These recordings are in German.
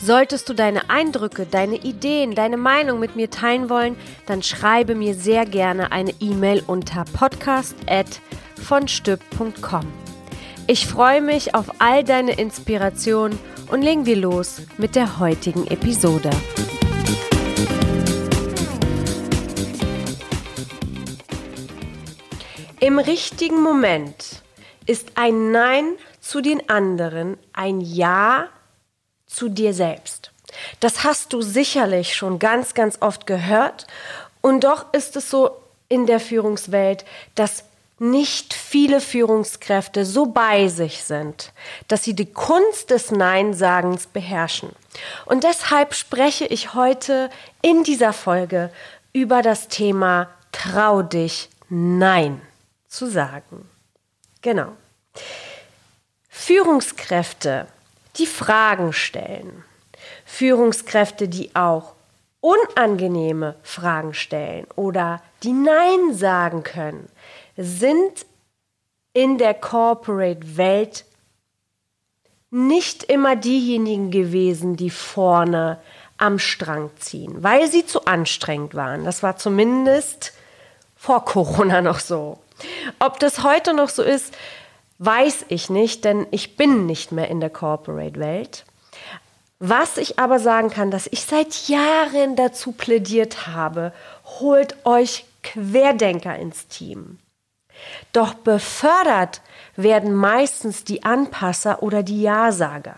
Solltest du deine Eindrücke, deine Ideen, deine Meinung mit mir teilen wollen, dann schreibe mir sehr gerne eine E-Mail unter podcast@vonstück.com. Ich freue mich auf all deine Inspirationen und legen wir los mit der heutigen Episode. Im richtigen Moment ist ein Nein zu den anderen ein Ja zu dir selbst. Das hast du sicherlich schon ganz, ganz oft gehört. Und doch ist es so in der Führungswelt, dass nicht viele Führungskräfte so bei sich sind, dass sie die Kunst des Nein-Sagens beherrschen. Und deshalb spreche ich heute in dieser Folge über das Thema Trau dich Nein zu sagen. Genau. Führungskräfte die Fragen stellen. Führungskräfte, die auch unangenehme Fragen stellen oder die Nein sagen können, sind in der Corporate-Welt nicht immer diejenigen gewesen, die vorne am Strang ziehen, weil sie zu anstrengend waren. Das war zumindest vor Corona noch so. Ob das heute noch so ist, weiß ich nicht, denn ich bin nicht mehr in der Corporate-Welt. Was ich aber sagen kann, dass ich seit Jahren dazu plädiert habe, holt euch Querdenker ins Team. Doch befördert werden meistens die Anpasser oder die Ja-Sager.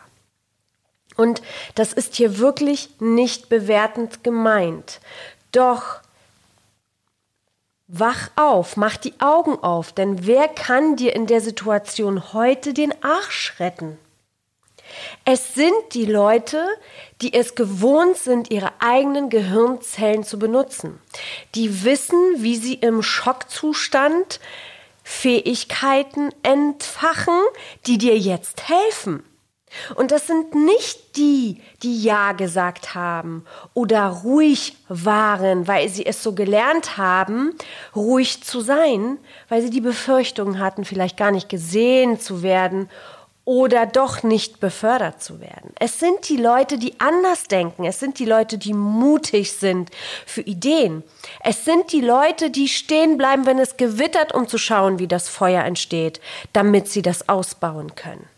Und das ist hier wirklich nicht bewertend gemeint. Doch Wach auf, mach die Augen auf, denn wer kann dir in der Situation heute den Arsch retten? Es sind die Leute, die es gewohnt sind, ihre eigenen Gehirnzellen zu benutzen, die wissen, wie sie im Schockzustand Fähigkeiten entfachen, die dir jetzt helfen. Und das sind nicht die, die Ja gesagt haben oder ruhig waren, weil sie es so gelernt haben, ruhig zu sein, weil sie die Befürchtung hatten, vielleicht gar nicht gesehen zu werden oder doch nicht befördert zu werden. Es sind die Leute, die anders denken. Es sind die Leute, die mutig sind für Ideen. Es sind die Leute, die stehen bleiben, wenn es gewittert, um zu schauen, wie das Feuer entsteht, damit sie das ausbauen können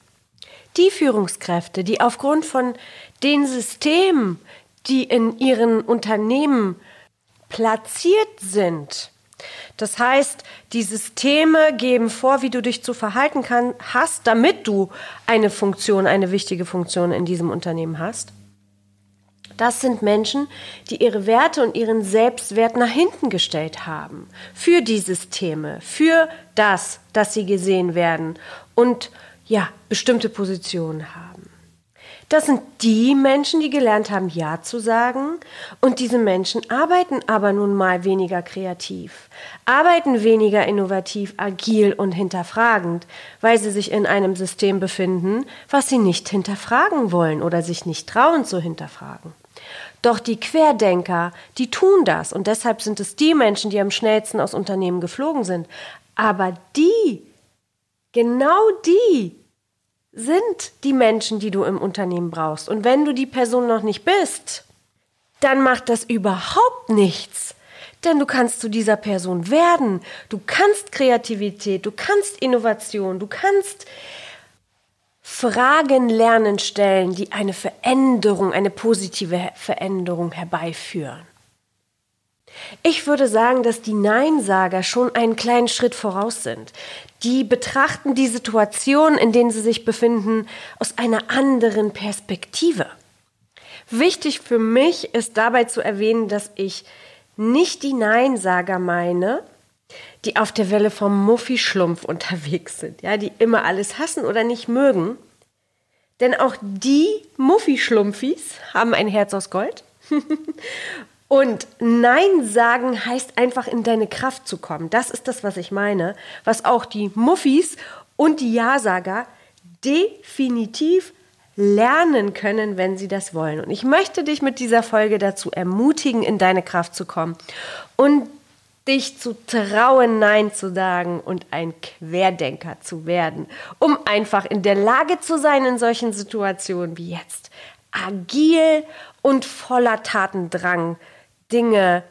die Führungskräfte, die aufgrund von den Systemen, die in ihren Unternehmen platziert sind, das heißt, die Systeme geben vor, wie du dich zu verhalten kann, hast, damit du eine Funktion, eine wichtige Funktion in diesem Unternehmen hast. Das sind Menschen, die ihre Werte und ihren Selbstwert nach hinten gestellt haben. Für die Systeme, für das, dass sie gesehen werden und ja, bestimmte Positionen haben. Das sind die Menschen, die gelernt haben, Ja zu sagen. Und diese Menschen arbeiten aber nun mal weniger kreativ, arbeiten weniger innovativ, agil und hinterfragend, weil sie sich in einem System befinden, was sie nicht hinterfragen wollen oder sich nicht trauen zu hinterfragen. Doch die Querdenker, die tun das und deshalb sind es die Menschen, die am schnellsten aus Unternehmen geflogen sind. Aber die, genau die, sind die Menschen, die du im Unternehmen brauchst. Und wenn du die Person noch nicht bist, dann macht das überhaupt nichts. Denn du kannst zu dieser Person werden. Du kannst Kreativität, du kannst Innovation, du kannst Fragen lernen stellen, die eine Veränderung, eine positive Veränderung herbeiführen. Ich würde sagen, dass die Neinsager schon einen kleinen Schritt voraus sind. Die betrachten die Situation, in denen sie sich befinden, aus einer anderen Perspektive. Wichtig für mich ist dabei zu erwähnen, dass ich nicht die Neinsager meine, die auf der Welle vom Muffi-Schlumpf unterwegs sind, ja, die immer alles hassen oder nicht mögen. Denn auch die Muffi-Schlumpfis haben ein Herz aus Gold Und Nein sagen heißt einfach in deine Kraft zu kommen. Das ist das, was ich meine, was auch die Muffis und die Ja-Sager definitiv lernen können, wenn sie das wollen. Und ich möchte dich mit dieser Folge dazu ermutigen, in deine Kraft zu kommen und dich zu trauen, Nein zu sagen und ein Querdenker zu werden, um einfach in der Lage zu sein, in solchen Situationen wie jetzt agil und voller Tatendrang Dinge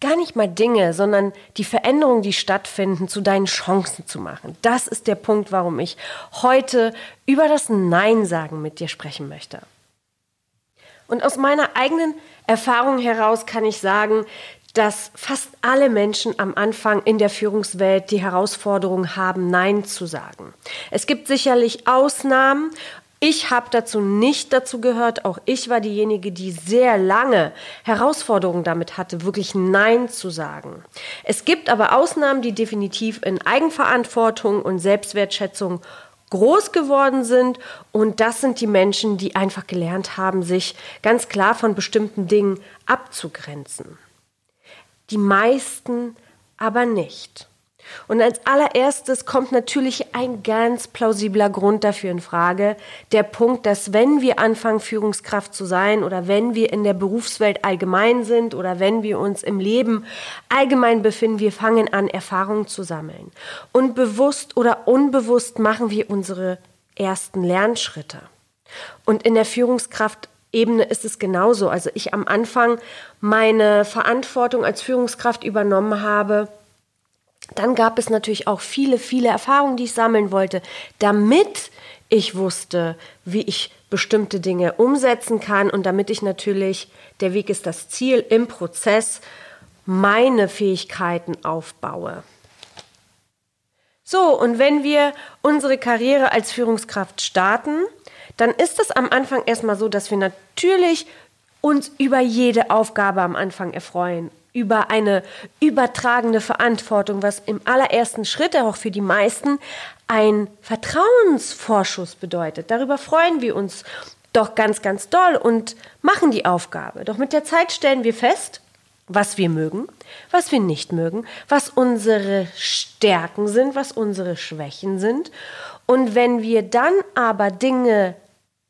gar nicht mal Dinge, sondern die Veränderungen, die stattfinden, zu deinen Chancen zu machen. Das ist der Punkt, warum ich heute über das Nein sagen mit dir sprechen möchte. Und aus meiner eigenen Erfahrung heraus kann ich sagen, dass fast alle Menschen am Anfang in der Führungswelt die Herausforderung haben, Nein zu sagen. Es gibt sicherlich Ausnahmen, ich habe dazu nicht dazu gehört. Auch ich war diejenige, die sehr lange Herausforderungen damit hatte, wirklich Nein zu sagen. Es gibt aber Ausnahmen, die definitiv in Eigenverantwortung und Selbstwertschätzung groß geworden sind. Und das sind die Menschen, die einfach gelernt haben, sich ganz klar von bestimmten Dingen abzugrenzen. Die meisten aber nicht. Und als allererstes kommt natürlich ein ganz plausibler Grund dafür in Frage. Der Punkt, dass wenn wir anfangen, Führungskraft zu sein oder wenn wir in der Berufswelt allgemein sind oder wenn wir uns im Leben allgemein befinden, wir fangen an, Erfahrungen zu sammeln. Und bewusst oder unbewusst machen wir unsere ersten Lernschritte. Und in der Führungskraft Ebene ist es genauso. Also ich am Anfang meine Verantwortung als Führungskraft übernommen habe, dann gab es natürlich auch viele, viele Erfahrungen, die ich sammeln wollte, damit ich wusste, wie ich bestimmte Dinge umsetzen kann und damit ich natürlich, der Weg ist das Ziel, im Prozess meine Fähigkeiten aufbaue. So, und wenn wir unsere Karriere als Führungskraft starten, dann ist es am Anfang erstmal so, dass wir natürlich uns über jede Aufgabe am Anfang erfreuen über eine übertragene Verantwortung, was im allerersten Schritt auch für die meisten ein Vertrauensvorschuss bedeutet. Darüber freuen wir uns doch ganz, ganz doll und machen die Aufgabe. Doch mit der Zeit stellen wir fest, was wir mögen, was wir nicht mögen, was unsere Stärken sind, was unsere Schwächen sind. Und wenn wir dann aber Dinge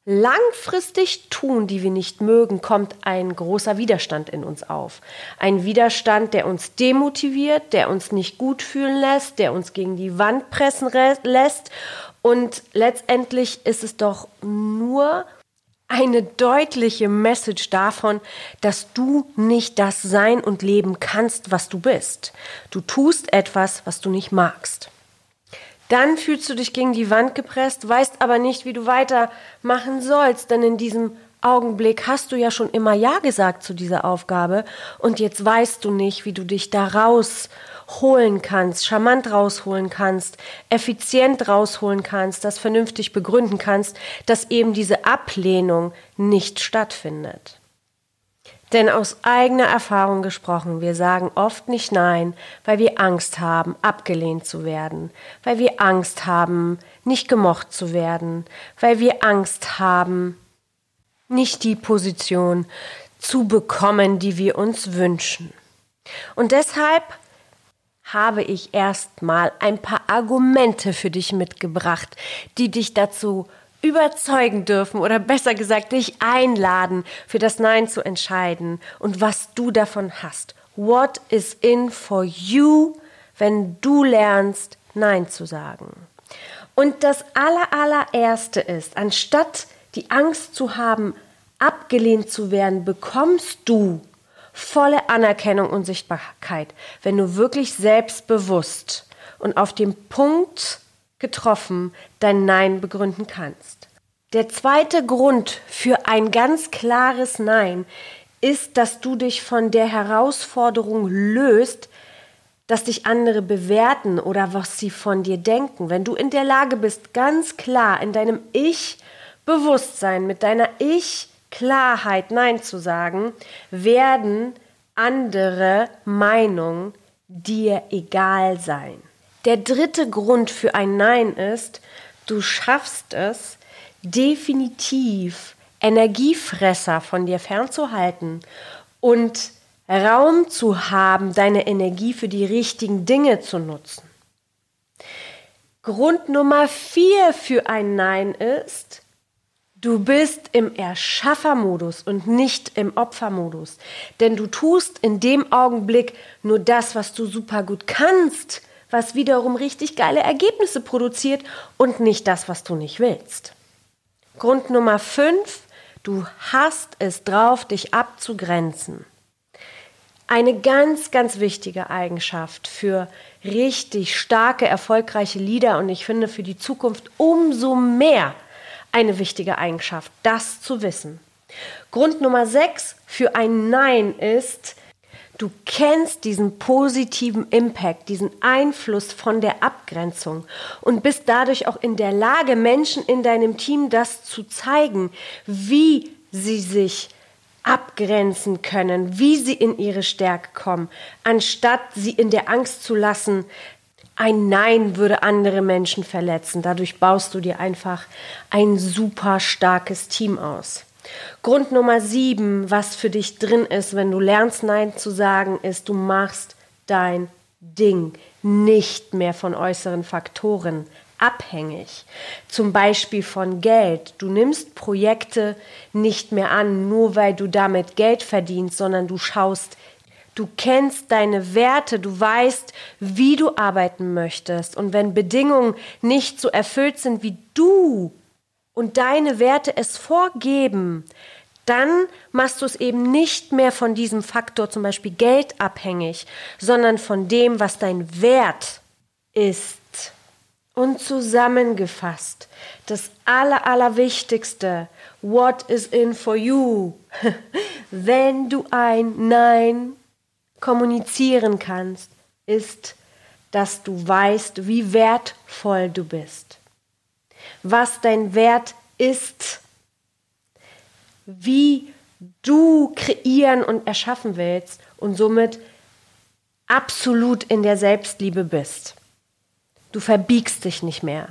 langfristig tun, die wir nicht mögen, kommt ein großer Widerstand in uns auf. Ein Widerstand, der uns demotiviert, der uns nicht gut fühlen lässt, der uns gegen die Wand pressen lässt. Und letztendlich ist es doch nur eine deutliche Message davon, dass du nicht das sein und leben kannst, was du bist. Du tust etwas, was du nicht magst. Dann fühlst du dich gegen die Wand gepresst, weißt aber nicht, wie du weitermachen sollst, denn in diesem Augenblick hast du ja schon immer Ja gesagt zu dieser Aufgabe und jetzt weißt du nicht, wie du dich da rausholen kannst, charmant rausholen kannst, effizient rausholen kannst, das vernünftig begründen kannst, dass eben diese Ablehnung nicht stattfindet. Denn aus eigener Erfahrung gesprochen, wir sagen oft nicht Nein, weil wir Angst haben, abgelehnt zu werden, weil wir Angst haben, nicht gemocht zu werden, weil wir Angst haben, nicht die Position zu bekommen, die wir uns wünschen. Und deshalb habe ich erstmal ein paar Argumente für dich mitgebracht, die dich dazu überzeugen dürfen oder besser gesagt dich einladen, für das Nein zu entscheiden und was du davon hast. What is in for you, wenn du lernst, Nein zu sagen? Und das aller, allererste ist, anstatt die Angst zu haben, abgelehnt zu werden, bekommst du volle Anerkennung und Sichtbarkeit, wenn du wirklich selbstbewusst und auf dem Punkt getroffen dein Nein begründen kannst. Der zweite Grund für ein ganz klares Nein ist, dass du dich von der Herausforderung löst, dass dich andere bewerten oder was sie von dir denken. Wenn du in der Lage bist, ganz klar in deinem Ich-Bewusstsein, mit deiner Ich-Klarheit Nein zu sagen, werden andere Meinungen dir egal sein. Der dritte Grund für ein Nein ist, du schaffst es definitiv Energiefresser von dir fernzuhalten und Raum zu haben, deine Energie für die richtigen Dinge zu nutzen. Grund Nummer vier für ein Nein ist, du bist im Erschaffermodus und nicht im Opfermodus. Denn du tust in dem Augenblick nur das, was du super gut kannst, was wiederum richtig geile Ergebnisse produziert und nicht das, was du nicht willst. Grund Nummer fünf, du hast es drauf, dich abzugrenzen. Eine ganz, ganz wichtige Eigenschaft für richtig starke, erfolgreiche Leader und ich finde für die Zukunft umso mehr eine wichtige Eigenschaft, das zu wissen. Grund Nummer sechs für ein Nein ist, du kennst diesen positiven Impact, diesen Einfluss von der Abgrenzung und bist dadurch auch in der Lage, Menschen in deinem Team das zu zeigen, wie sie sich abgrenzen können, wie sie in ihre Stärke kommen, anstatt sie in der Angst zu lassen, ein Nein würde andere Menschen verletzen. Dadurch baust du dir einfach ein super starkes Team aus. Grund Nummer sieben, was für dich drin ist, wenn du lernst Nein zu sagen, ist, du machst dein Ding nicht mehr von äußeren Faktoren abhängig. Zum Beispiel von Geld. Du nimmst Projekte nicht mehr an, nur weil du damit Geld verdienst, sondern du schaust, du kennst deine Werte, du weißt, wie du arbeiten möchtest. Und wenn Bedingungen nicht so erfüllt sind, wie du und deine Werte es vorgeben, dann machst du es eben nicht mehr von diesem Faktor zum Beispiel Geld abhängig, sondern von dem, was dein Wert ist. Und zusammengefasst, das Aller, Allerwichtigste, what is in for you? Wenn du ein Nein kommunizieren kannst, ist, dass du weißt, wie wertvoll du bist, was dein Wert ist, wie du kreieren und erschaffen willst und somit absolut in der Selbstliebe bist. Du verbiegst dich nicht mehr.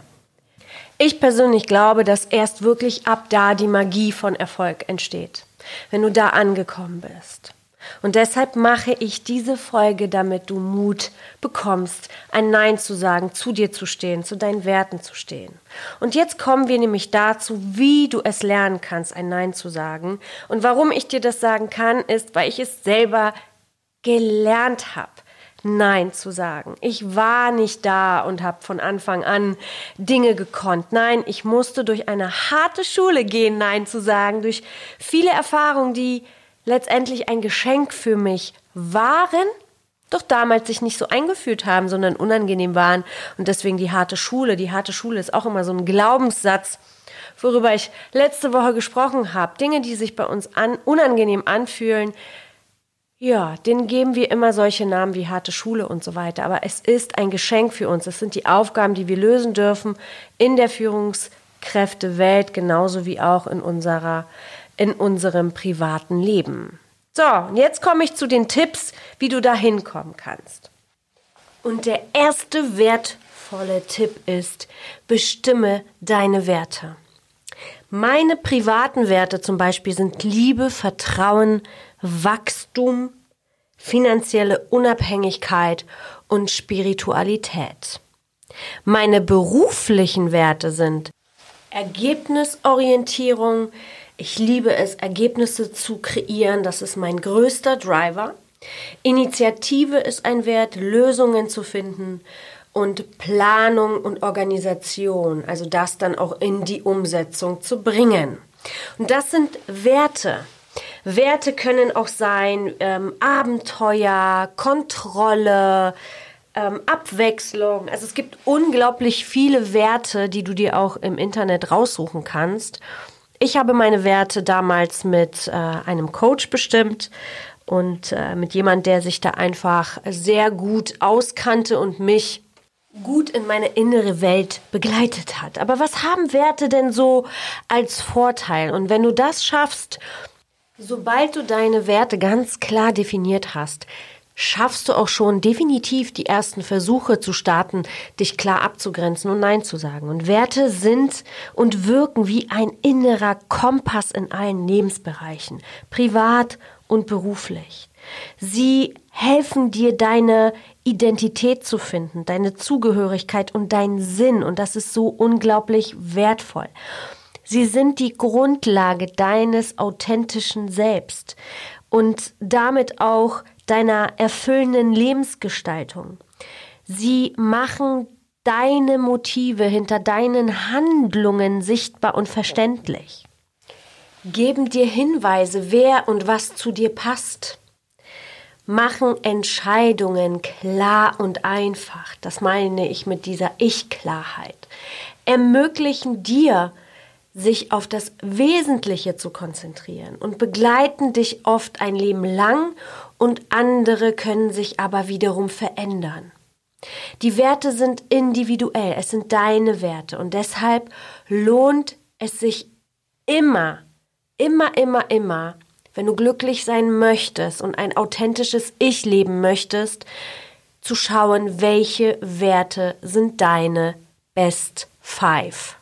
Ich persönlich glaube, dass erst wirklich ab da die Magie von Erfolg entsteht, wenn du da angekommen bist. Und deshalb mache ich diese Folge, damit du Mut bekommst, ein Nein zu sagen, zu dir zu stehen, zu deinen Werten zu stehen. Und jetzt kommen wir nämlich dazu, wie du es lernen kannst, ein Nein zu sagen. Und warum ich dir das sagen kann, ist, weil ich es selber gelernt habe. Nein zu sagen. Ich war nicht da und habe von Anfang an Dinge gekonnt. Nein, ich musste durch eine harte Schule gehen, Nein zu sagen, durch viele Erfahrungen, die letztendlich ein Geschenk für mich waren, doch damals sich nicht so eingeführt haben, sondern unangenehm waren. Und deswegen die harte Schule. Die harte Schule ist auch immer so ein Glaubenssatz, worüber ich letzte Woche gesprochen habe. Dinge, die sich bei uns an, unangenehm anfühlen, ja, denen geben wir immer solche Namen wie harte Schule und so weiter. Aber es ist ein Geschenk für uns. Es sind die Aufgaben, die wir lösen dürfen in der Führungskräftewelt, genauso wie auch in unserer, in unserem privaten Leben. So, jetzt komme ich zu den Tipps, wie du da hinkommen kannst. Und der erste wertvolle Tipp ist, bestimme deine Werte. Meine privaten Werte zum Beispiel sind Liebe, Vertrauen, Wachstum, finanzielle Unabhängigkeit und Spiritualität. Meine beruflichen Werte sind Ergebnisorientierung. Ich liebe es, Ergebnisse zu kreieren. Das ist mein größter Driver. Initiative ist ein Wert, Lösungen zu finden und Planung und Organisation, also das dann auch in die Umsetzung zu bringen. Und das sind Werte. Werte können auch sein ähm, Abenteuer, Kontrolle, ähm, Abwechslung. Also es gibt unglaublich viele Werte, die du dir auch im Internet raussuchen kannst. Ich habe meine Werte damals mit äh, einem Coach bestimmt und äh, mit jemand, der sich da einfach sehr gut auskannte und mich gut in meine innere Welt begleitet hat. Aber was haben Werte denn so als Vorteil? Und wenn du das schaffst, sobald du deine Werte ganz klar definiert hast, schaffst du auch schon definitiv die ersten Versuche zu starten, dich klar abzugrenzen und Nein zu sagen. Und Werte sind und wirken wie ein innerer Kompass in allen Lebensbereichen, privat und beruflich. Sie helfen dir, deine Identität zu finden, deine Zugehörigkeit und deinen Sinn. Und das ist so unglaublich wertvoll. Sie sind die Grundlage deines authentischen Selbst und damit auch deiner erfüllenden Lebensgestaltung. Sie machen deine Motive hinter deinen Handlungen sichtbar und verständlich. Geben dir Hinweise, wer und was zu dir passt. Machen Entscheidungen klar und einfach. Das meine ich mit dieser Ich-Klarheit. Ermöglichen dir, sich auf das Wesentliche zu konzentrieren und begleiten dich oft ein Leben lang und andere können sich aber wiederum verändern. Die Werte sind individuell, es sind deine Werte und deshalb lohnt es sich immer, immer, immer, immer, wenn du glücklich sein möchtest und ein authentisches Ich leben möchtest, zu schauen, welche Werte sind deine Best Five.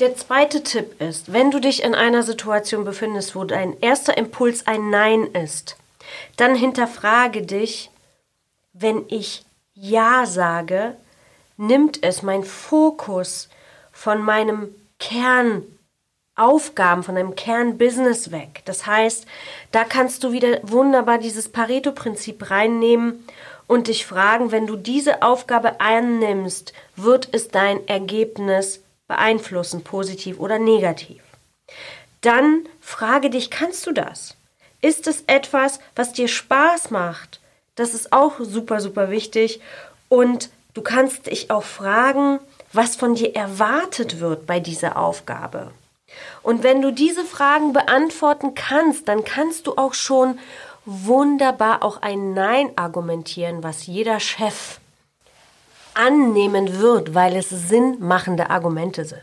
Der zweite Tipp ist, wenn du dich in einer Situation befindest, wo dein erster Impuls ein Nein ist, dann hinterfrage dich, wenn ich Ja sage, nimmt es mein Fokus von meinem Kernaufgaben, von deinem Kernbusiness weg. Das heißt, da kannst du wieder wunderbar dieses Pareto-Prinzip reinnehmen und dich fragen, wenn du diese Aufgabe annimmst, wird es dein Ergebnis beeinflussen, positiv oder negativ. Dann frage dich, kannst du das? Ist es etwas, was dir Spaß macht? Das ist auch super, super wichtig. Und du kannst dich auch fragen, was von dir erwartet wird bei dieser Aufgabe. Und wenn du diese Fragen beantworten kannst, dann kannst du auch schon wunderbar auch ein Nein argumentieren, was jeder Chef annehmen wird, weil es sinnmachende Argumente sind.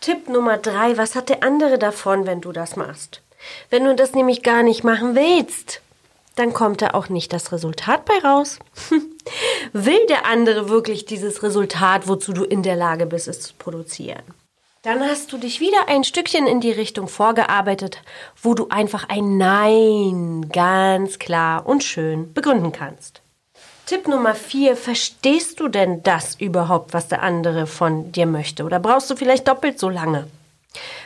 Tipp Nummer drei, was hat der andere davon, wenn du das machst? Wenn du das nämlich gar nicht machen willst, dann kommt da auch nicht das Resultat bei raus. Will der andere wirklich dieses Resultat, wozu du in der Lage bist, es zu produzieren? Dann hast du dich wieder ein Stückchen in die Richtung vorgearbeitet, wo du einfach ein Nein ganz klar und schön begründen kannst. Tipp Nummer vier, verstehst du denn das überhaupt, was der andere von dir möchte? Oder brauchst du vielleicht doppelt so lange?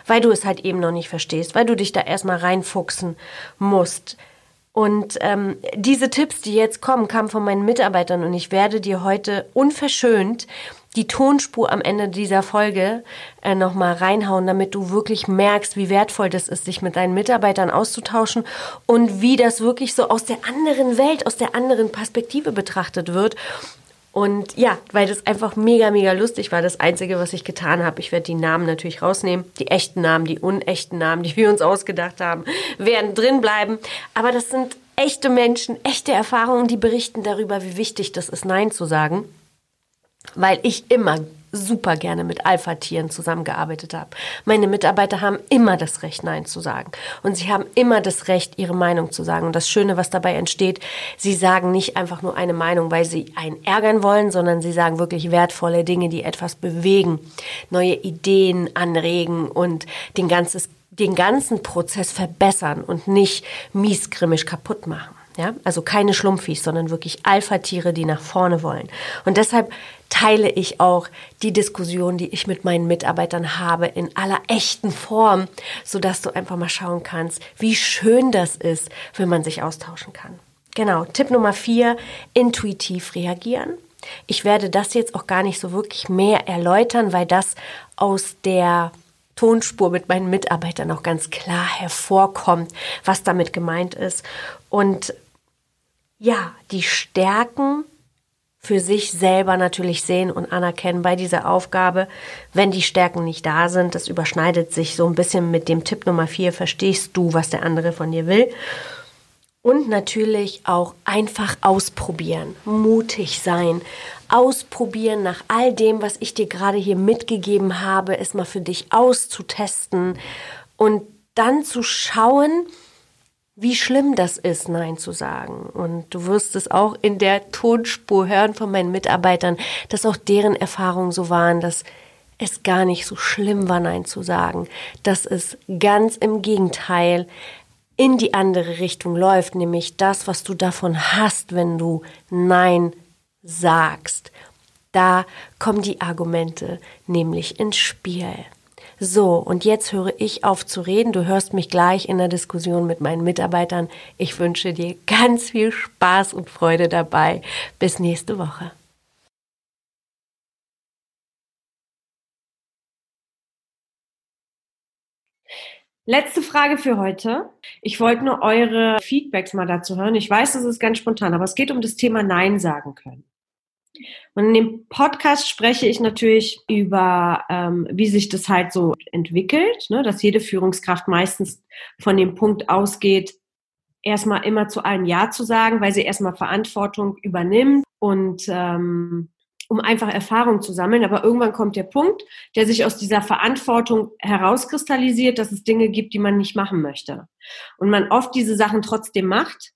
Weil du es halt eben noch nicht verstehst, weil du dich da erstmal reinfuchsen musst. Und ähm, diese Tipps, die jetzt kommen, kamen von meinen Mitarbeitern und ich werde dir heute unverschönt die Tonspur am Ende dieser Folge äh, nochmal reinhauen, damit du wirklich merkst, wie wertvoll das ist, sich mit deinen Mitarbeitern auszutauschen und wie das wirklich so aus der anderen Welt, aus der anderen Perspektive betrachtet wird. Und ja, weil das einfach mega, mega lustig war. Das Einzige, was ich getan habe, ich werde die Namen natürlich rausnehmen. Die echten Namen, die unechten Namen, die wir uns ausgedacht haben, werden drin bleiben. Aber das sind echte Menschen, echte Erfahrungen, die berichten darüber, wie wichtig das ist, Nein zu sagen weil ich immer super gerne mit Alpha-Tieren zusammengearbeitet habe. Meine Mitarbeiter haben immer das Recht, Nein zu sagen. Und sie haben immer das Recht, ihre Meinung zu sagen. Und das Schöne, was dabei entsteht, sie sagen nicht einfach nur eine Meinung, weil sie einen ärgern wollen, sondern sie sagen wirklich wertvolle Dinge, die etwas bewegen, neue Ideen anregen und den, ganzes, den ganzen Prozess verbessern und nicht miesgrimmig kaputt machen. Ja, also keine Schlumpfis, sondern wirklich Alpha-Tiere, die nach vorne wollen. Und deshalb teile ich auch die Diskussion, die ich mit meinen Mitarbeitern habe, in aller echten Form, sodass du einfach mal schauen kannst, wie schön das ist, wenn man sich austauschen kann. Genau, Tipp Nummer vier, intuitiv reagieren. Ich werde das jetzt auch gar nicht so wirklich mehr erläutern, weil das aus der Tonspur mit meinen Mitarbeitern auch ganz klar hervorkommt, was damit gemeint ist. Und ja, die Stärken für sich selber natürlich sehen und anerkennen bei dieser Aufgabe, wenn die Stärken nicht da sind. Das überschneidet sich so ein bisschen mit dem Tipp Nummer vier. Verstehst du, was der andere von dir will? Und natürlich auch einfach ausprobieren, mutig sein, ausprobieren nach all dem, was ich dir gerade hier mitgegeben habe, es mal für dich auszutesten und dann zu schauen, wie schlimm das ist, Nein zu sagen. Und du wirst es auch in der Tonspur hören von meinen Mitarbeitern, dass auch deren Erfahrungen so waren, dass es gar nicht so schlimm war, Nein zu sagen, dass es ganz im Gegenteil in die andere Richtung läuft, nämlich das, was du davon hast, wenn du Nein sagst. Da kommen die Argumente nämlich ins Spiel. So, und jetzt höre ich auf zu reden. Du hörst mich gleich in der Diskussion mit meinen Mitarbeitern. Ich wünsche dir ganz viel Spaß und Freude dabei. Bis nächste Woche. Letzte Frage für heute. Ich wollte nur eure Feedbacks mal dazu hören. Ich weiß, das ist ganz spontan, aber es geht um das Thema Nein sagen können. Und in dem Podcast spreche ich natürlich über, ähm, wie sich das halt so entwickelt, ne? dass jede Führungskraft meistens von dem Punkt ausgeht, erstmal immer zu allem Ja zu sagen, weil sie erstmal Verantwortung übernimmt und ähm, um einfach Erfahrung zu sammeln. Aber irgendwann kommt der Punkt, der sich aus dieser Verantwortung herauskristallisiert, dass es Dinge gibt, die man nicht machen möchte. Und man oft diese Sachen trotzdem macht,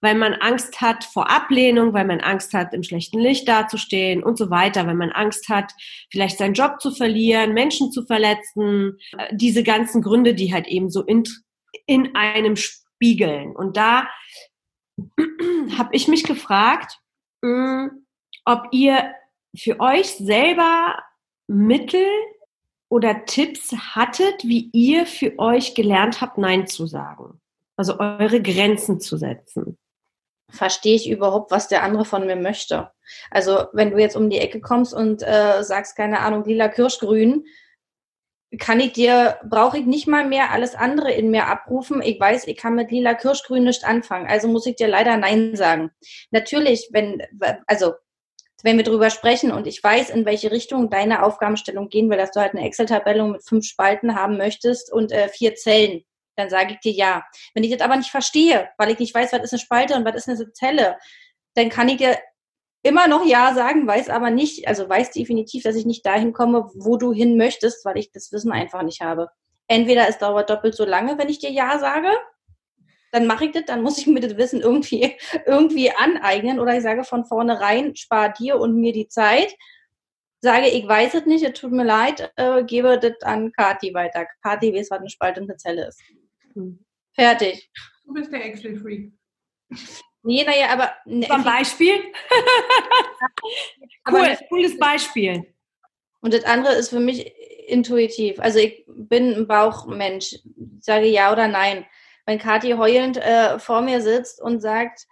weil man Angst hat vor Ablehnung, weil man Angst hat, im schlechten Licht dazustehen und so weiter, weil man Angst hat, vielleicht seinen Job zu verlieren, Menschen zu verletzen, äh, diese ganzen Gründe, die halt eben so in, in einem spiegeln. Und da habe ich mich gefragt, hm, ob ihr für euch selber Mittel oder Tipps hattet, wie ihr für euch gelernt habt, Nein zu sagen. Also eure Grenzen zu setzen verstehe ich überhaupt, was der andere von mir möchte. Also wenn du jetzt um die Ecke kommst und äh, sagst, keine Ahnung, lila Kirschgrün, kann ich dir, brauche ich nicht mal mehr alles andere in mir abrufen. Ich weiß, ich kann mit lila Kirschgrün nicht anfangen. Also muss ich dir leider Nein sagen. Natürlich, wenn, also wenn wir drüber sprechen und ich weiß, in welche Richtung deine Aufgabenstellung gehen will, dass du halt eine Excel-Tabelle mit fünf Spalten haben möchtest und äh, vier Zellen, dann sage ich dir ja. Wenn ich das aber nicht verstehe, weil ich nicht weiß, was ist eine Spalte und was ist eine Zelle, dann kann ich dir immer noch ja sagen, weiß aber nicht, also weiß definitiv, dass ich nicht dahin komme, wo du hin möchtest, weil ich das Wissen einfach nicht habe. Entweder es dauert doppelt so lange, wenn ich dir ja sage, dann mache ich das, dann muss ich mir das Wissen irgendwie, irgendwie aneignen oder ich sage von vornherein, spar dir und mir die Zeit, sage, ich weiß es nicht, es tut mir leid, äh, gebe das an Kati weiter. Kati weiß, was eine Spalte und eine Zelle ist. Fertig. Du bist der Excel-Freak. Nee, naja, aber. Ne, Zum Beispiel? cool, cooles Beispiel. Und das andere ist für mich intuitiv. Also ich bin ein Bauchmensch. Ich sage ja oder nein. Wenn Kathi heulend äh, vor mir sitzt und sagt,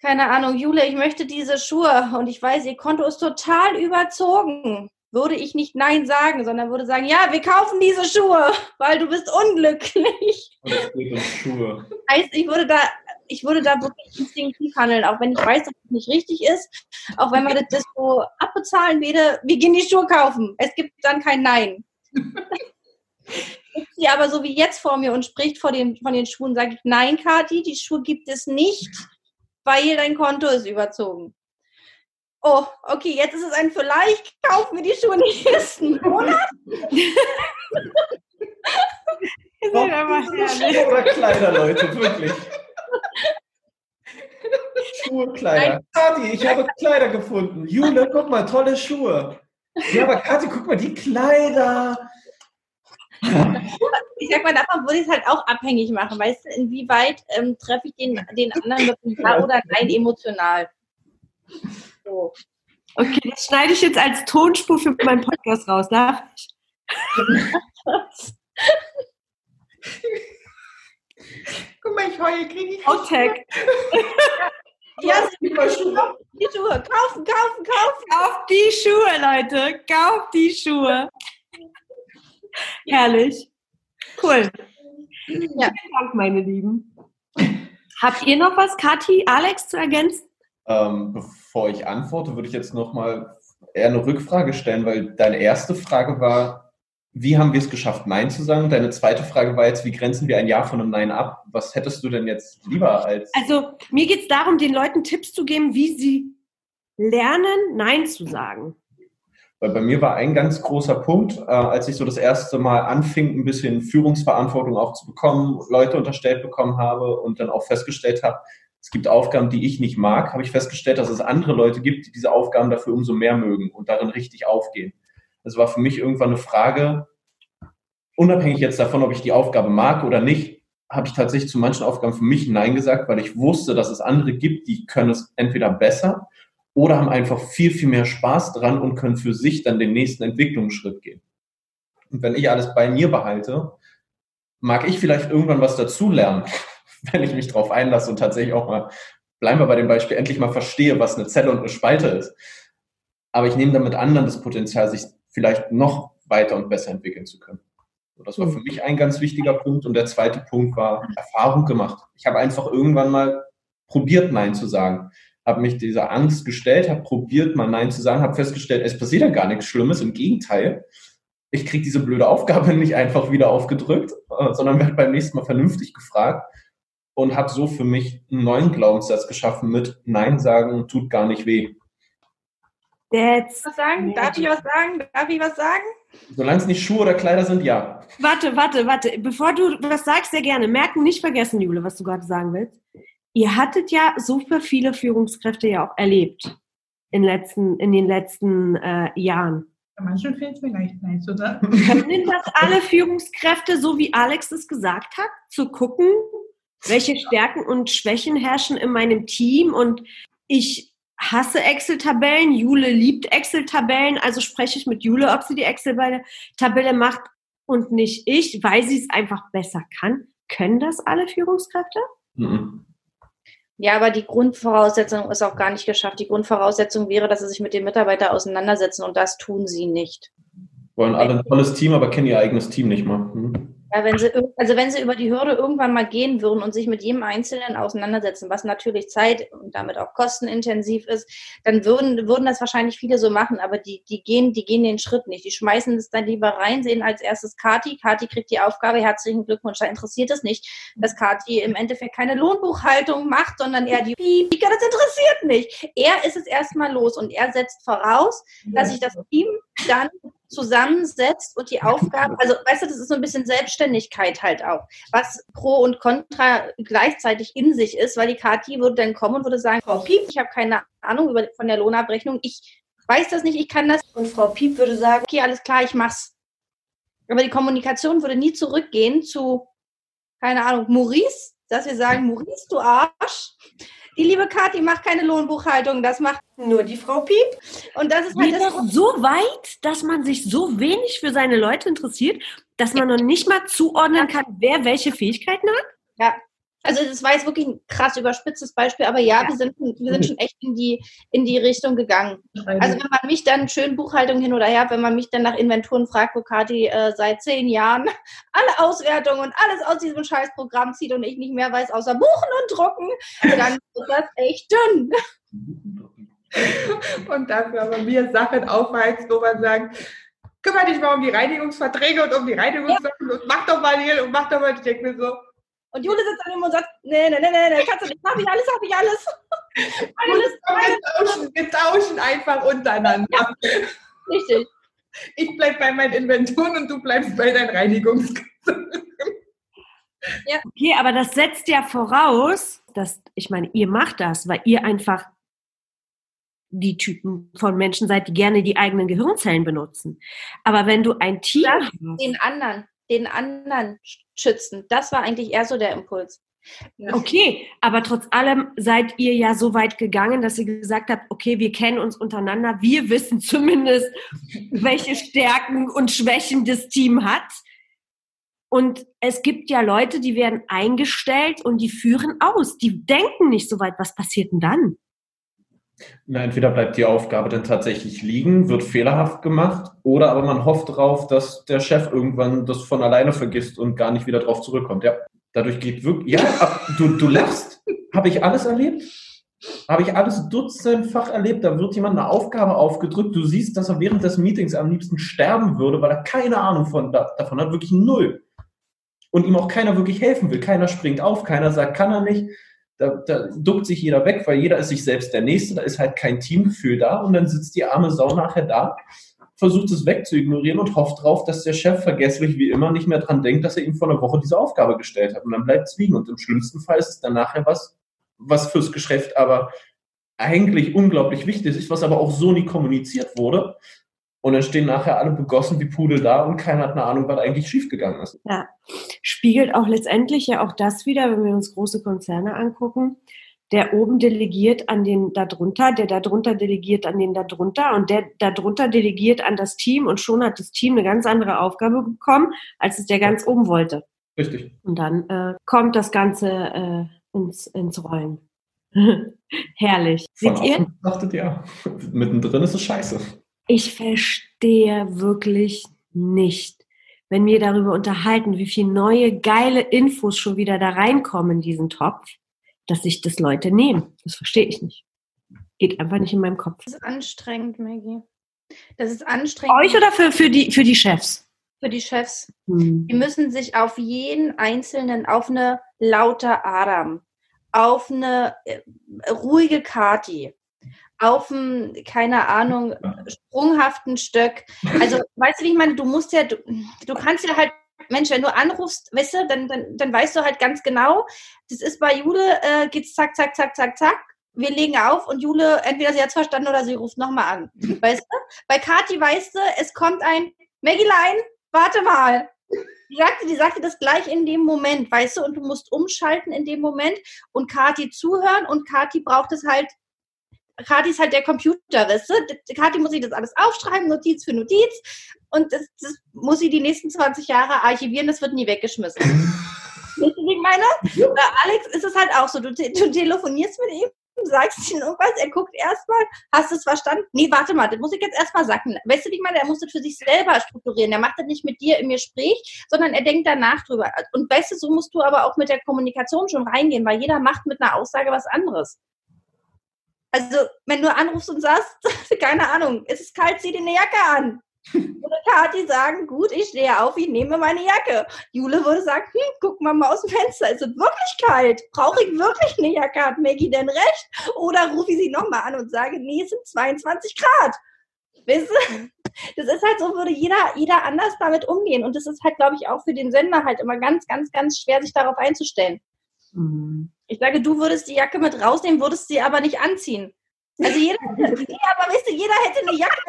keine Ahnung, Jule, ich möchte diese Schuhe und ich weiß, ihr Konto ist total überzogen würde ich nicht Nein sagen, sondern würde sagen, ja, wir kaufen diese Schuhe, weil du bist unglücklich. Und es geht um Schuhe. Heißt, ich würde da, ich würde da wirklich instinktiv handeln, auch wenn ich weiß, dass es nicht richtig ist, auch wenn man das so abbezahlen würde, wir gehen die Schuhe kaufen. Es gibt dann kein Nein. Ist sie aber so wie jetzt vor mir und spricht vor den, von den Schuhen, sage ich, nein, Kathi, die Schuhe gibt es nicht, weil dein Konto ist überzogen oh, okay, jetzt ist es ein vielleicht, kauf mir die Schuhe nächsten Monat. Herrlich. Oder Kleider, Leute, wirklich. Schuhe, Kleider. Kathi, ich habe Kleider gefunden. Jule, guck mal, tolle Schuhe. Ja, aber Kathi, guck mal, die Kleider. Ich sag mal, davon würde ich es halt auch abhängig machen. Weißt du, inwieweit ähm, treffe ich den, den anderen mit einem Ja oder Nein emotional? So. Okay, das schneide ich jetzt als Tonspur für meinen Podcast raus, darf ich? Guck mal, ich heule, kriege ich. Outtake. Ja, die Schuhe. Die Schuhe. Kaufen, kaufen, kaufen. Kauf die Schuhe, Leute. Kauf die Schuhe. Herrlich. Cool. Ja. Vielen Dank, meine Lieben. Habt ihr noch was, Kathi, Alex, zu ergänzen? Ähm, bevor ich antworte, würde ich jetzt nochmal eher eine Rückfrage stellen, weil deine erste Frage war, wie haben wir es geschafft, Nein zu sagen? Deine zweite Frage war jetzt, wie grenzen wir ein Ja von einem Nein ab? Was hättest du denn jetzt lieber als. Also, mir geht es darum, den Leuten Tipps zu geben, wie sie lernen, Nein zu sagen. Weil bei mir war ein ganz großer Punkt, äh, als ich so das erste Mal anfing, ein bisschen Führungsverantwortung auch zu bekommen, Leute unterstellt bekommen habe und dann auch festgestellt habe, es gibt Aufgaben, die ich nicht mag, habe ich festgestellt, dass es andere Leute gibt, die diese Aufgaben dafür umso mehr mögen und darin richtig aufgehen. Es war für mich irgendwann eine Frage, unabhängig jetzt davon, ob ich die Aufgabe mag oder nicht, habe ich tatsächlich zu manchen Aufgaben für mich Nein gesagt, weil ich wusste, dass es andere gibt, die können es entweder besser oder haben einfach viel, viel mehr Spaß dran und können für sich dann den nächsten Entwicklungsschritt gehen. Und wenn ich alles bei mir behalte, mag ich vielleicht irgendwann was dazulernen, wenn ich mich darauf einlasse und tatsächlich auch mal, bleiben wir bei dem Beispiel, endlich mal verstehe, was eine Zelle und eine Spalte ist. Aber ich nehme damit anderen das Potenzial, sich vielleicht noch weiter und besser entwickeln zu können. das war für mich ein ganz wichtiger Punkt. Und der zweite Punkt war Erfahrung gemacht. Ich habe einfach irgendwann mal probiert, Nein zu sagen habe mich dieser Angst gestellt, habe probiert, mal Nein zu sagen, habe festgestellt, es passiert ja gar nichts Schlimmes, im Gegenteil. Ich kriege diese blöde Aufgabe nicht einfach wieder aufgedrückt, sondern werde beim nächsten Mal vernünftig gefragt und habe so für mich einen neuen Glaubenssatz geschaffen mit Nein sagen tut gar nicht weh. Jetzt. Was sagen? Darf ich was sagen? Darf ich was sagen? Solange es nicht Schuhe oder Kleider sind, ja. Warte, warte, warte. Bevor du was sagst, sehr gerne. Merken, nicht vergessen, Jule, was du gerade sagen willst. Ihr hattet ja super viele Führungskräfte ja auch erlebt in, letzten, in den letzten äh, Jahren. Bei manchen fehlt es vielleicht nicht, oder? Können das alle Führungskräfte, so wie Alex es gesagt hat, zu gucken, welche Stärken und Schwächen herrschen in meinem Team und ich hasse Excel-Tabellen, Jule liebt Excel-Tabellen, also spreche ich mit Jule, ob sie die Excel-Tabelle macht und nicht ich, weil sie es einfach besser kann. Können das alle Führungskräfte? Mhm. Ja, aber die Grundvoraussetzung ist auch gar nicht geschafft. Die Grundvoraussetzung wäre, dass sie sich mit dem Mitarbeiter auseinandersetzen und das tun sie nicht. Wollen alle ein tolles Team, aber kennen ihr eigenes Team nicht mal. Mhm. Ja, wenn sie, also wenn sie über die Hürde irgendwann mal gehen würden und sich mit jedem Einzelnen auseinandersetzen, was natürlich Zeit und damit auch kostenintensiv ist, dann würden, würden das wahrscheinlich viele so machen, aber die, die gehen, die gehen den Schritt nicht. Die schmeißen es dann lieber rein, sehen als erstes Kati. Kati kriegt die Aufgabe, herzlichen Glückwunsch. Da interessiert es nicht, dass Kati im Endeffekt keine Lohnbuchhaltung macht, sondern eher die Pika, das interessiert nicht. Er ist es erstmal los und er setzt voraus, dass sich das Team dann zusammensetzt und die Aufgaben, also weißt du, das ist so ein bisschen Selbstständigkeit halt auch, was Pro und Contra gleichzeitig in sich ist, weil die Kati würde dann kommen und würde sagen, Frau Piep, ich habe keine Ahnung über, von der Lohnabrechnung, ich weiß das nicht, ich kann das. Und Frau Piep würde sagen, okay, alles klar, ich mach's. Aber die Kommunikation würde nie zurückgehen zu, keine Ahnung, Maurice, dass wir sagen, Maurice, du Arsch, die liebe Kathi macht keine Lohnbuchhaltung, das macht nur die Frau Piep. Und das ist halt Geht das so weit, dass man sich so wenig für seine Leute interessiert, dass man noch nicht mal zuordnen kann, wer welche Fähigkeiten hat? Ja, also das war jetzt wirklich ein krass überspitztes Beispiel, aber ja, ja. Wir, sind, wir sind schon echt in die, in die Richtung gegangen. Also wenn man mich dann schön Buchhaltung hin oder her, wenn man mich dann nach Inventuren fragt, wo Kati äh, seit zehn Jahren alle Auswertungen und alles aus diesem Scheißprogramm zieht und ich nicht mehr weiß, außer Buchen und Drucken, dann wird das echt dünn. Und dafür aber mir Sachen aufheizt, wo man sagt, kümmere dich mal um die Reinigungsverträge und um die Reinigungssachen ja. und mach doch mal hier und mach doch mal, ich denke mir so, und Jule sitzt daneben und sagt, nee, nee, nee, nee, nee, kannst du nicht, hab ich alles, hab ich alles. alles wir, tauschen, wir tauschen einfach untereinander. Ja, richtig. Ich bleib bei meinen Inventuren und du bleibst bei deinen Reinigungskassen. Ja. Okay, aber das setzt ja voraus, dass, ich meine, ihr macht das, weil ihr einfach die Typen von Menschen seid, die gerne die eigenen Gehirnzellen benutzen. Aber wenn du ein Team das hast, den anderen, den anderen schützen. Das war eigentlich eher so der Impuls. Okay, aber trotz allem seid ihr ja so weit gegangen, dass ihr gesagt habt, okay, wir kennen uns untereinander, wir wissen zumindest, welche Stärken und Schwächen das Team hat. Und es gibt ja Leute, die werden eingestellt und die führen aus, die denken nicht so weit, was passiert denn dann? Na, entweder bleibt die Aufgabe dann tatsächlich liegen, wird fehlerhaft gemacht, oder aber man hofft darauf, dass der Chef irgendwann das von alleine vergisst und gar nicht wieder drauf zurückkommt. Ja, dadurch geht wirklich. Ja, du, du lachst. Habe ich alles erlebt? Habe ich alles dutzendfach erlebt. Da wird jemand eine Aufgabe aufgedrückt. Du siehst, dass er während des Meetings am liebsten sterben würde, weil er keine Ahnung von, davon hat, wirklich null. Und ihm auch keiner wirklich helfen will. Keiner springt auf, keiner sagt, kann er nicht da, da duckt sich jeder weg, weil jeder ist sich selbst der Nächste, da ist halt kein Teamgefühl da und dann sitzt die arme Sau nachher da versucht es wegzuignorieren und hofft drauf, dass der Chef vergesslich wie immer nicht mehr dran denkt, dass er ihm vor einer Woche diese Aufgabe gestellt hat. Und dann bleibt es liegen. Und im schlimmsten Fall ist es dann nachher was, was fürs Geschäft aber eigentlich unglaublich wichtig ist, was aber auch so nie kommuniziert wurde. Und dann stehen nachher alle begossen wie Pudel da und keiner hat eine Ahnung, was eigentlich schiefgegangen ist. Ja, spiegelt auch letztendlich ja auch das wieder, wenn wir uns große Konzerne angucken. Der oben delegiert an den darunter, der darunter delegiert an den darunter und der darunter delegiert an das Team und schon hat das Team eine ganz andere Aufgabe bekommen, als es der ganz oben wollte. Richtig. Und dann äh, kommt das Ganze äh, ins, ins Rollen. Herrlich. Seht ihr? Betrachtet, ja. Mittendrin ist es scheiße. Ich verstehe wirklich nicht, wenn wir darüber unterhalten, wie viele neue geile Infos schon wieder da reinkommen in diesen Topf, dass sich das Leute nehmen. Das verstehe ich nicht. Geht einfach nicht in meinem Kopf. Das ist anstrengend, Maggie. Das ist anstrengend. Euch oder für, für, die, für die Chefs? Für die Chefs. Hm. Die müssen sich auf jeden Einzelnen, auf eine lauter Adam, auf eine äh, ruhige Kati, auf einen, keine Ahnung, sprunghaften Stöck. Also, weißt du, wie ich meine, du musst ja, du, du kannst ja halt Mensch, wenn du anrufst, weißt du, dann, dann, dann weißt du halt ganz genau, das ist bei Jule, äh, geht's zack, zack, zack, zack, zack. Wir legen auf und Jule, entweder sie hat verstanden oder sie ruft nochmal an. Weißt du? Bei Kati weißt du, es kommt ein Maggie-Line, warte mal. Die sagte, die sagte das gleich in dem Moment, weißt du, und du musst umschalten in dem Moment und Kati zuhören und Kati braucht es halt Kati ist halt der Computer, weißt du? Kati muss sich das alles aufschreiben, Notiz für Notiz. Und das, das muss sie die nächsten 20 Jahre archivieren, das wird nie weggeschmissen. Weißt du, wie ich meine? Ja. Bei Alex ist es halt auch so, du, du telefonierst mit ihm, sagst ihm irgendwas, er guckt erstmal, hast du es verstanden? Nee, warte mal, das muss ich jetzt erstmal sagen. Weißt du, wie ich meine? Er muss das für sich selber strukturieren. Er macht das nicht mit dir im Gespräch, sondern er denkt danach drüber. Und weißt du, so musst du aber auch mit der Kommunikation schon reingehen, weil jeder macht mit einer Aussage was anderes. Also, wenn du anrufst und sagst, keine Ahnung, es ist kalt, zieh dir eine Jacke an. Würde Kathi sagen, gut, ich stehe auf, ich nehme meine Jacke. Jule würde sagen, hm, guck mal mal aus dem Fenster, ist es wirklich kalt? Brauche ich wirklich eine Jacke? Hat Maggie denn recht? Oder rufe ich sie nochmal an und sage, nee, es sind 22 Grad. Weißt du? Das ist halt so, würde jeder, jeder anders damit umgehen. Und das ist halt, glaube ich, auch für den Sender halt immer ganz, ganz, ganz schwer, sich darauf einzustellen. Mhm. Ich sage, du würdest die Jacke mit rausnehmen, würdest sie aber nicht anziehen. Also jeder, ja, aber weißt du, jeder hätte eine Jacke.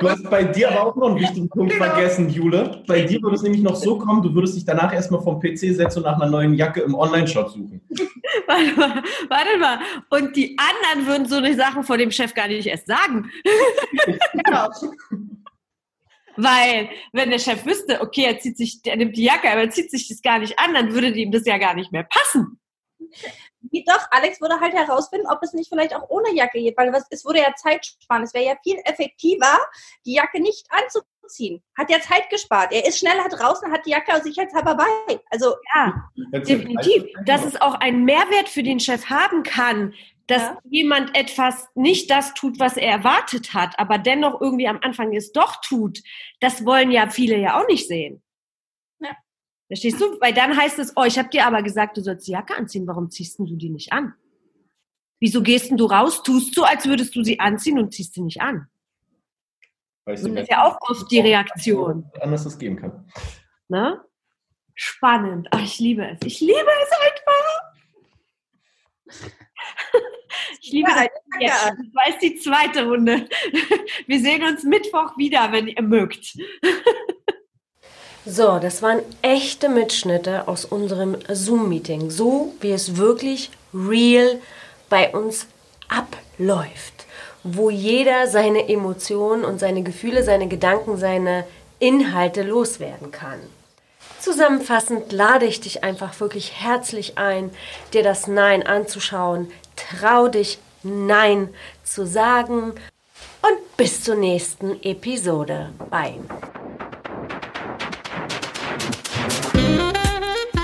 Du hast bei dir aber auch noch einen wichtigen Punkt genau. vergessen, Jule. Bei dir würde es nämlich noch so kommen, du würdest dich danach erstmal vom PC setzen und nach einer neuen Jacke im Online-Shop suchen. Warte mal, warte mal. Und die anderen würden so eine Sachen vor dem Chef gar nicht erst sagen. Genau. Weil, wenn der Chef wüsste, okay, er zieht sich, er nimmt die Jacke, aber er zieht sich das gar nicht an, dann würde ihm das ja gar nicht mehr passen. Wie doch, Alex würde halt herausfinden, ob es nicht vielleicht auch ohne Jacke geht, weil es würde ja Zeit sparen. Es wäre ja viel effektiver, die Jacke nicht anzuziehen. Hat ja Zeit gespart. Er ist schneller draußen, hat die Jacke sicherheitshalber bei. Also ja, definitiv. Dass es auch einen Mehrwert für den Chef haben kann, dass ja. jemand etwas nicht das tut, was er erwartet hat, aber dennoch irgendwie am Anfang es doch tut, das wollen ja viele ja auch nicht sehen. Ja. Verstehst du? Weil dann heißt es, oh, ich habe dir aber gesagt, du sollst die Jacke anziehen, warum ziehst du die nicht an? Wieso gehst du raus, tust du, als würdest du sie anziehen und ziehst sie nicht an? Weißt du, das ist ja auch oft die Reaktion. Anders es geben kann. Ne? Spannend. Ach, ich liebe es. Ich liebe es einfach. Ich liebe ja, das. Das war jetzt die zweite Runde. Wir sehen uns Mittwoch wieder, wenn ihr mögt. So, das waren echte Mitschnitte aus unserem Zoom-Meeting, so wie es wirklich real bei uns abläuft, wo jeder seine Emotionen und seine Gefühle, seine Gedanken, seine Inhalte loswerden kann. Zusammenfassend lade ich dich einfach wirklich herzlich ein, dir das Nein anzuschauen. Trau dich, Nein zu sagen. Und bis zur nächsten Episode. Bye.